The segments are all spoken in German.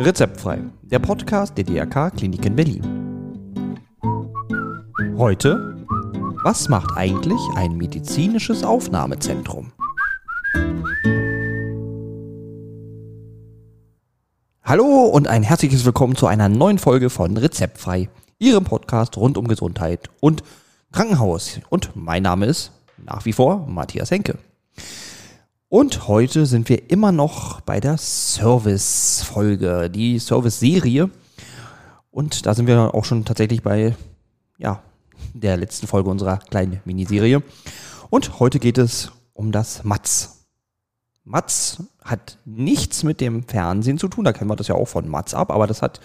Rezeptfrei, der Podcast der DRK Klinik in Berlin. Heute, was macht eigentlich ein medizinisches Aufnahmezentrum? Hallo und ein herzliches Willkommen zu einer neuen Folge von Rezeptfrei, Ihrem Podcast rund um Gesundheit und Krankenhaus. Und mein Name ist nach wie vor Matthias Henke. Und heute sind wir immer noch bei der Service-Folge, die Service-Serie. Und da sind wir auch schon tatsächlich bei, ja, der letzten Folge unserer kleinen Miniserie. Und heute geht es um das Matz. Matz hat nichts mit dem Fernsehen zu tun, da kennen wir das ja auch von Matz ab, aber das hat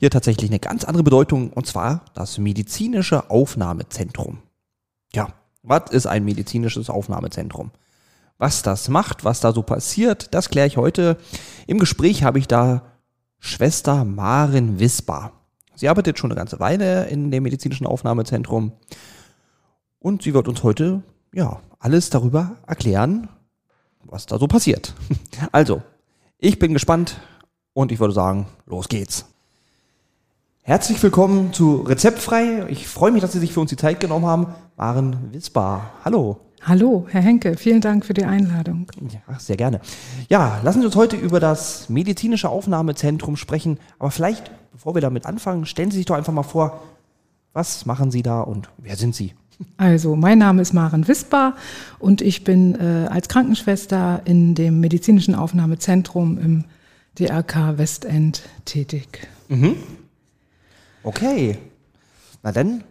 hier tatsächlich eine ganz andere Bedeutung, und zwar das medizinische Aufnahmezentrum. Ja, was ist ein medizinisches Aufnahmezentrum? Was das macht, was da so passiert, das kläre ich heute. Im Gespräch habe ich da Schwester Maren Wisper. Sie arbeitet schon eine ganze Weile in dem medizinischen Aufnahmezentrum und sie wird uns heute ja alles darüber erklären, was da so passiert. Also, ich bin gespannt und ich würde sagen, los geht's. Herzlich willkommen zu Rezeptfrei. Ich freue mich, dass Sie sich für uns die Zeit genommen haben. Maren Wisper, hallo. Hallo, Herr Henke, vielen Dank für die Einladung. Ja, sehr gerne. Ja, lassen Sie uns heute über das medizinische Aufnahmezentrum sprechen. Aber vielleicht, bevor wir damit anfangen, stellen Sie sich doch einfach mal vor, was machen Sie da und wer sind Sie? Also, mein Name ist Maren Wisper und ich bin äh, als Krankenschwester in dem medizinischen Aufnahmezentrum im DRK Westend tätig. Mhm. Okay. Na dann,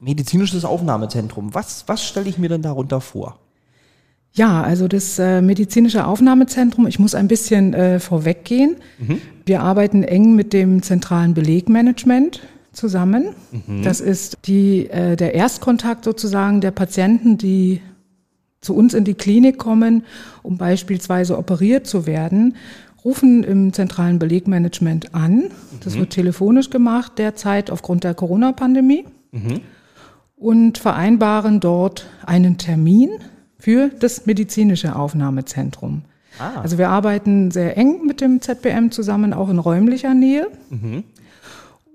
medizinisches Aufnahmezentrum. Was, was stelle ich mir denn darunter vor? Ja, also das äh, medizinische Aufnahmezentrum, ich muss ein bisschen äh, vorweggehen. Mhm. Wir arbeiten eng mit dem zentralen Belegmanagement zusammen. Mhm. Das ist die, äh, der Erstkontakt sozusagen der Patienten, die zu uns in die Klinik kommen, um beispielsweise operiert zu werden, rufen im zentralen Belegmanagement an. Das mhm. wird telefonisch gemacht derzeit aufgrund der Corona-Pandemie. Und vereinbaren dort einen Termin für das medizinische Aufnahmezentrum. Ah. Also wir arbeiten sehr eng mit dem ZBM zusammen, auch in räumlicher Nähe. Mhm.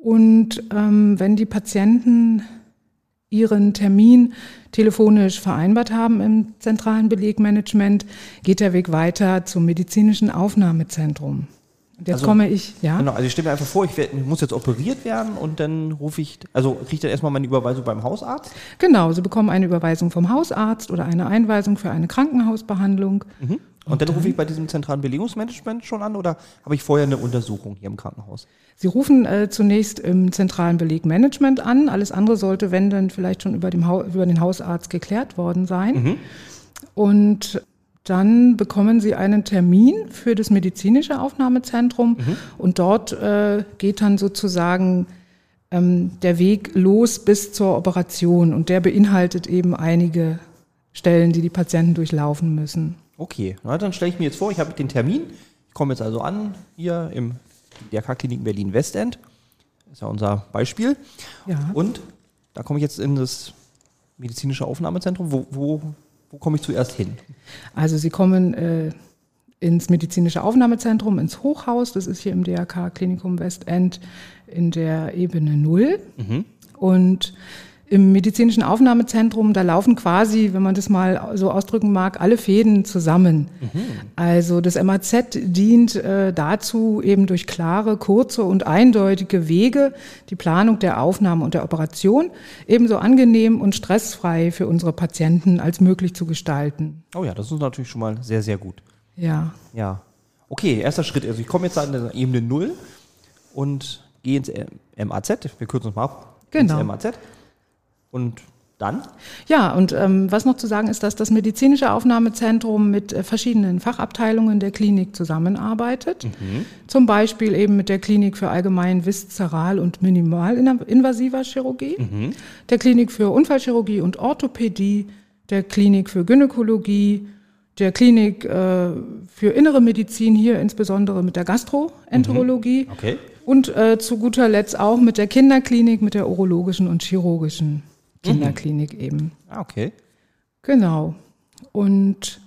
Und ähm, wenn die Patienten ihren Termin telefonisch vereinbart haben im zentralen Belegmanagement, geht der Weg weiter zum medizinischen Aufnahmezentrum. Jetzt also, komme ich, ja. Genau, also ich stelle mir einfach vor, ich, werd, ich, muss jetzt operiert werden und dann rufe ich, also kriege ich dann erstmal meine Überweisung beim Hausarzt? Genau, Sie bekommen eine Überweisung vom Hausarzt oder eine Einweisung für eine Krankenhausbehandlung. Mhm. Und, und, dann, dann rufe ich bei diesem zentralen Belegungsmanagement schon an oder habe ich vorher eine Untersuchung hier im Krankenhaus? Sie rufen äh, zunächst im zentralen Belegmanagement an. Alles andere sollte, wenn dann, vielleicht schon über, dem über den Hausarzt geklärt worden sein. Mhm. Und dann bekommen Sie einen Termin für das medizinische Aufnahmezentrum mhm. und dort äh, geht dann sozusagen ähm, der Weg los bis zur Operation und der beinhaltet eben einige Stellen, die die Patienten durchlaufen müssen. Okay, na, dann stelle ich mir jetzt vor, ich habe den Termin, ich komme jetzt also an hier im DRK-Klinik Berlin-Westend, das ist ja unser Beispiel. Ja. Und da komme ich jetzt in das medizinische Aufnahmezentrum. Wo, wo wo komme ich zuerst hin? Also Sie kommen äh, ins medizinische Aufnahmezentrum, ins Hochhaus. Das ist hier im DRK Klinikum Westend in der Ebene 0. Mhm. Und im medizinischen Aufnahmezentrum, da laufen quasi, wenn man das mal so ausdrücken mag, alle Fäden zusammen. Mhm. Also das MAZ dient äh, dazu, eben durch klare, kurze und eindeutige Wege die Planung der Aufnahme und der Operation ebenso angenehm und stressfrei für unsere Patienten als möglich zu gestalten. Oh ja, das ist natürlich schon mal sehr, sehr gut. Ja. Ja. Okay, erster Schritt. Also ich komme jetzt an der Ebene 0 und gehe ins MAZ. Wir kürzen uns mal ab. Genau. Ins MAZ. Und dann? Ja, und ähm, was noch zu sagen ist, dass das medizinische Aufnahmezentrum mit äh, verschiedenen Fachabteilungen der Klinik zusammenarbeitet. Mhm. Zum Beispiel eben mit der Klinik für allgemein viszeral und minimalinvasiver Chirurgie, mhm. der Klinik für Unfallchirurgie und Orthopädie, der Klinik für Gynäkologie, der Klinik äh, für innere Medizin hier insbesondere mit der Gastroenterologie. Mhm. Okay. Und äh, zu guter Letzt auch mit der Kinderklinik, mit der urologischen und chirurgischen Kinderklinik mhm. eben. Ah, okay. Genau. Und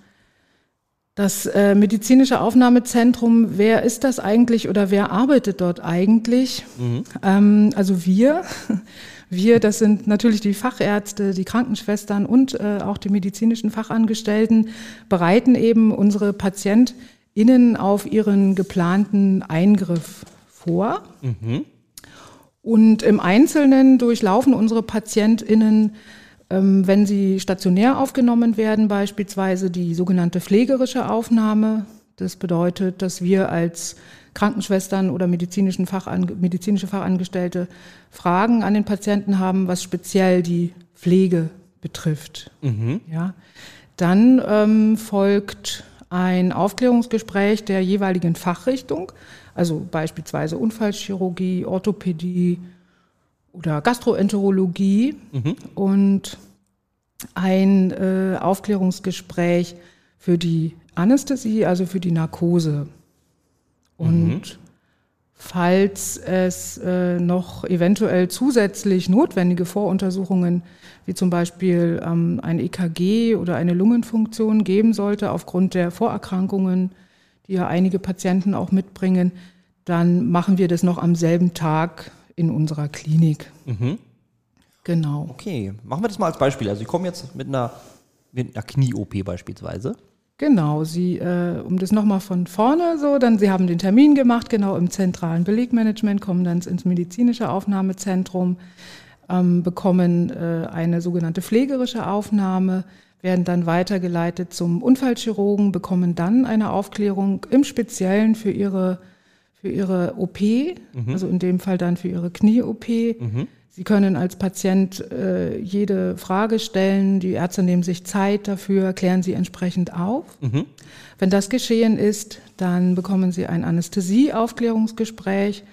Das äh, medizinische Aufnahmezentrum, wer ist das eigentlich oder wer arbeitet dort eigentlich? Mhm. Ähm, also wir, wir, das sind natürlich die Fachärzte, die Krankenschwestern und äh, auch die medizinischen Fachangestellten, bereiten eben unsere PatientInnen auf ihren geplanten Eingriff vor. Mhm. Und im Einzelnen durchlaufen unsere PatientInnen ähm, wenn sie stationär aufgenommen werden, beispielsweise die sogenannte pflegerische Aufnahme. Das bedeutet, dass wir als Krankenschwestern oder medizinischen Fachan medizinische Fachangestellte Fragen an den Patienten haben, was speziell die Pflege betrifft. Mhm. Ja. Dann ähm, folgt ein Aufklärungsgespräch der jeweiligen Fachrichtung, also beispielsweise Unfallchirurgie, Orthopädie, oder Gastroenterologie mhm. und ein äh, Aufklärungsgespräch für die Anästhesie, also für die Narkose. Und mhm. Falls es äh, noch eventuell zusätzlich notwendige Voruntersuchungen, wie zum Beispiel ähm, ein EKG oder eine Lungenfunktion geben sollte, aufgrund der Vorerkrankungen, die ja einige Patienten auch mitbringen, dann machen wir das noch am selben Tag in unserer Klinik. Mhm. Genau. Okay, machen wir das mal als Beispiel. Also Sie kommen jetzt mit einer, mit einer Knie-OP beispielsweise. Genau, Sie, äh, um das nochmal von vorne so, dann Sie haben den Termin gemacht, genau im zentralen Belegmanagement, kommen dann ins medizinische Aufnahmezentrum, ähm, bekommen äh, eine sogenannte pflegerische Aufnahme, werden dann weitergeleitet zum Unfallchirurgen, bekommen dann eine Aufklärung im Speziellen für ihre für ihre OP, mhm. also in dem Fall dann für ihre Knie-OP. Mhm. Sie können als Patient äh, jede Frage stellen, die Ärzte nehmen sich Zeit dafür, klären sie entsprechend auf. Mhm. Wenn das geschehen ist, dann bekommen Sie ein Anästhesie-Aufklärungsgespräch.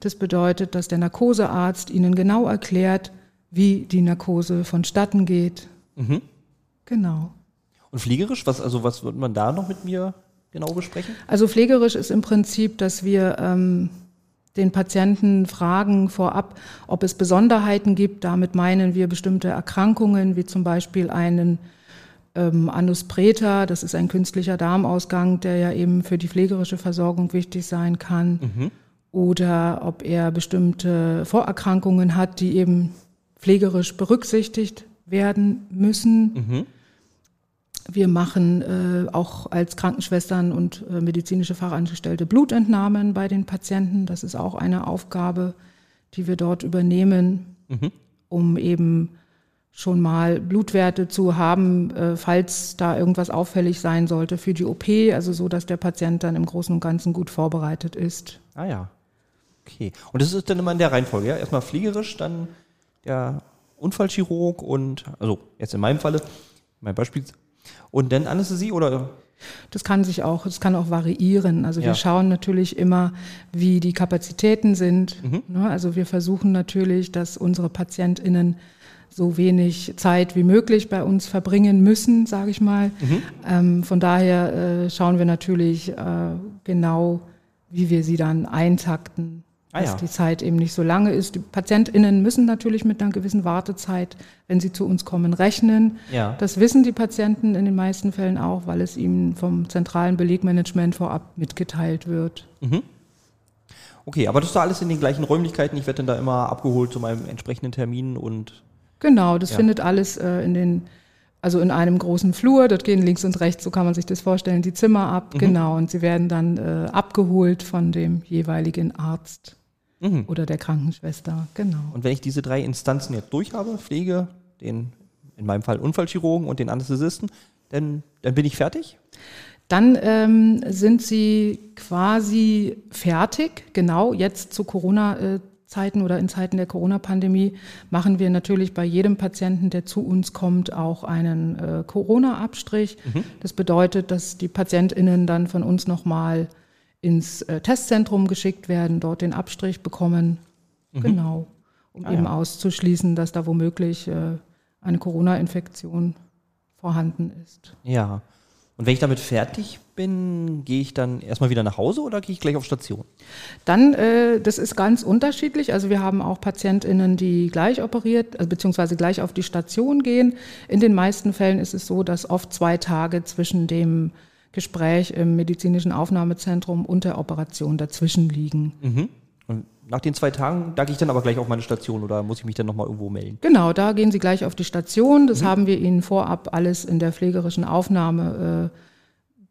Das bedeutet, dass der Narkosearzt Ihnen genau erklärt, wie die Narkose vonstatten geht. Mhm. Genau. Und fliegerisch, was, also was wird man da noch mit mir genau besprechen? Also pflegerisch ist im Prinzip, dass wir ähm, den Patienten fragen vorab, ob es Besonderheiten gibt. Damit meinen wir bestimmte Erkrankungen, wie zum Beispiel einen ähm, Anus preta, das ist ein künstlicher Darmausgang, der ja eben für die pflegerische Versorgung wichtig sein kann. Mhm. Oder ob er bestimmte Vorerkrankungen hat, die eben pflegerisch berücksichtigt werden müssen. Mhm. Wir machen äh, auch als Krankenschwestern und äh, medizinische Fachangestellte Blutentnahmen bei den Patienten. Das ist auch eine Aufgabe, die wir dort übernehmen, mhm. um eben schon mal Blutwerte zu haben, äh, falls da irgendwas auffällig sein sollte für die OP, also so, dass der Patient dann im Großen und Ganzen gut vorbereitet ist. Ah ja. Okay. Und das ist dann immer in der Reihenfolge, ja? Erstmal fliegerisch, dann der Unfallchirurg und, also jetzt in meinem Falle, mein Beispiel, und dann Anästhesie oder? Das kann sich auch, das kann auch variieren. Also wir ja. schauen natürlich immer, wie die Kapazitäten sind. Mhm. Ne? Also wir versuchen natürlich, dass unsere PatientInnen so wenig Zeit wie möglich bei uns verbringen müssen, sage ich mal. Mhm. Ähm, von daher äh, schauen wir natürlich äh, genau, wie wir sie dann eintakten ah, dass ja. die Zeit eben nicht so lange ist. Die PatientInnen müssen natürlich mit einer gewissen Wartezeit, wenn sie zu uns kommen, rechnen. Ja. Das wissen die Patienten in den meisten Fällen auch, weil es ihnen vom zentralen Belegmanagement vorab mitgeteilt wird. Mhm. Okay, aber das ist da alles in den gleichen Räumlichkeiten. Ich werde dann da immer abgeholt zu meinem entsprechenden Termin und. Genau, das ja. findet alles äh, in den also in einem großen Flur, dort gehen links und rechts, so kann man sich das vorstellen, die Zimmer ab, mhm. genau, und sie werden dann äh, abgeholt von dem jeweiligen Arzt mhm. oder der Krankenschwester, genau. Und wenn ich diese drei Instanzen jetzt durch habe, Pflege, den in meinem Fall Unfallchirurgen und den Anästhesisten, dann, dann bin ich fertig? Dann ähm, sind sie quasi fertig, genau jetzt zu Corona-Zeiten oder in Zeiten der Corona-Pandemie machen wir natürlich bei jedem Patienten, der zu uns kommt, auch einen äh, Corona-Abstrich. Mhm. Das bedeutet, dass die PatientInnen dann von uns nochmal ins äh, Testzentrum geschickt werden, dort den Abstrich bekommen. Mhm. Genau, um ah, eben ja. auszuschließen, dass da womöglich äh, eine Corona-Infektion vorhanden ist. Ja. Und wenn ich damit fertig bin, gehe ich dann erstmal wieder nach Hause oder gehe ich gleich auf Station? Dann, äh, das ist ganz unterschiedlich. Also wir haben auch PatientInnen, die gleich operiert, also beziehungsweise gleich auf die Station gehen. In den meisten Fällen ist es so, dass oft zwei Tage zwischen dem Gespräch im medizinischen Aufnahmezentrum und der Operation dazwischen liegen. Mhm. Und nach den zwei Tagen, da gehe ich dann aber gleich auf meine Station oder muss ich mich dann nochmal irgendwo melden? Genau, da gehen Sie gleich auf die Station. Das mhm. haben wir Ihnen vorab alles in der pflegerischen Aufnahme äh,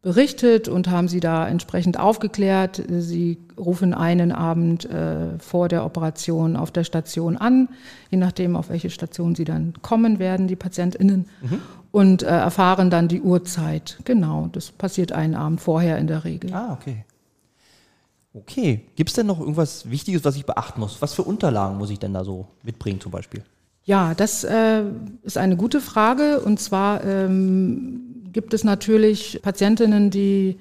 berichtet und haben sie da entsprechend aufgeklärt. Sie rufen einen Abend äh, vor der Operation auf der Station an, je nachdem, auf welche Station sie dann kommen werden, die PatientInnen, mhm. Und äh, erfahren dann die Uhrzeit. Genau, das passiert einen Abend vorher in der Regel. Ah, okay. Okay, gibt es denn noch irgendwas Wichtiges, was ich beachten muss? Was für Unterlagen muss ich denn da so mitbringen zum Beispiel? Ja, das äh, ist eine gute Frage. Und zwar ähm, gibt es natürlich Patientinnen, die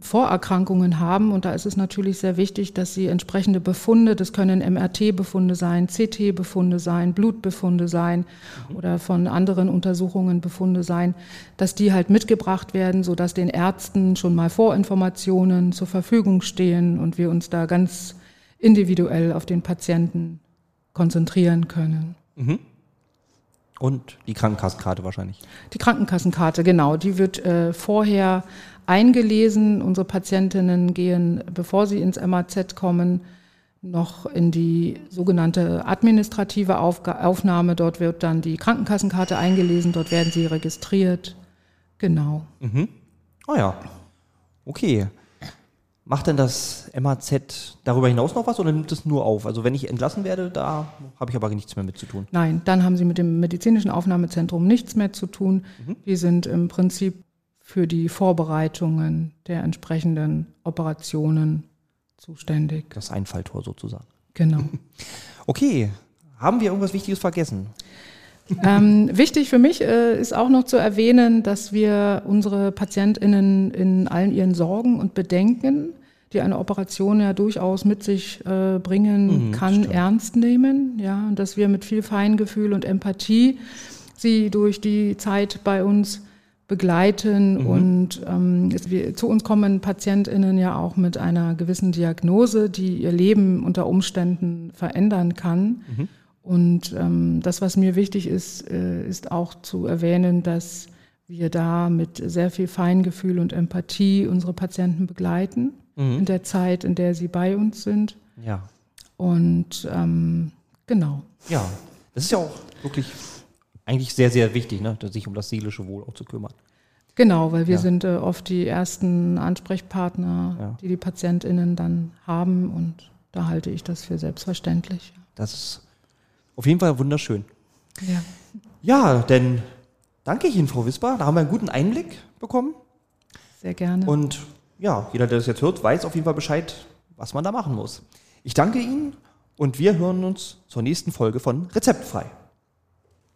Vorerkrankungen haben. Und da ist es natürlich sehr wichtig, dass sie entsprechende Befunde, das können MRT-Befunde sein, CT-Befunde sein, Blutbefunde sein mhm. oder von anderen Untersuchungen Befunde sein, dass die halt mitgebracht werden, sodass den Ärzten schon mal Vorinformationen zur Verfügung stehen und wir uns da ganz individuell auf den Patienten konzentrieren können. Mhm. Und die Krankenkassenkarte wahrscheinlich. Die Krankenkassenkarte, genau. Die wird äh, vorher eingelesen. Unsere Patientinnen gehen, bevor sie ins MAZ kommen, noch in die sogenannte administrative Aufga Aufnahme. Dort wird dann die Krankenkassenkarte eingelesen, dort werden sie registriert. Genau. Mhm. Oh ja. Okay. Macht denn das MAZ darüber hinaus noch was oder nimmt es nur auf? Also wenn ich entlassen werde, da habe ich aber nichts mehr mit zu tun. Nein, dann haben Sie mit dem medizinischen Aufnahmezentrum nichts mehr zu tun. Mhm. Wir sind im Prinzip für die Vorbereitungen der entsprechenden Operationen zuständig. Das Einfalltor sozusagen. Genau. Okay, haben wir irgendwas Wichtiges vergessen? Ähm, wichtig für mich äh, ist auch noch zu erwähnen, dass wir unsere PatientInnen in allen ihren Sorgen und Bedenken die eine Operation ja durchaus mit sich äh, bringen mhm, kann, stimmt. ernst nehmen. Ja, und dass wir mit viel Feingefühl und Empathie sie durch die Zeit bei uns begleiten. Mhm. Und ähm, wir, zu uns kommen PatientInnen ja auch mit einer gewissen Diagnose, die ihr Leben unter Umständen verändern kann. Mhm. Und ähm, das, was mir wichtig ist, äh, ist auch zu erwähnen, dass wir da mit sehr viel Feingefühl und Empathie unsere Patienten begleiten mhm. in der Zeit, in der sie bei uns sind. Ja. Und ähm, genau. Ja, das ist ja auch wirklich eigentlich sehr, sehr wichtig, ne, sich um das seelische Wohl auch zu kümmern. Genau, weil wir ja. sind äh, oft die ersten Ansprechpartner, ja. die die PatientInnen dann haben und da halte ich das für selbstverständlich. Das ist auf jeden Fall wunderschön. Ja. Ja, denn danke ich Ihnen, Frau Wisper. Da haben wir einen guten Einblick bekommen. Sehr gerne. Und ja, jeder, der das jetzt hört, weiß auf jeden Fall Bescheid, was man da machen muss. Ich danke Ihnen und wir hören uns zur nächsten Folge von Rezeptfrei.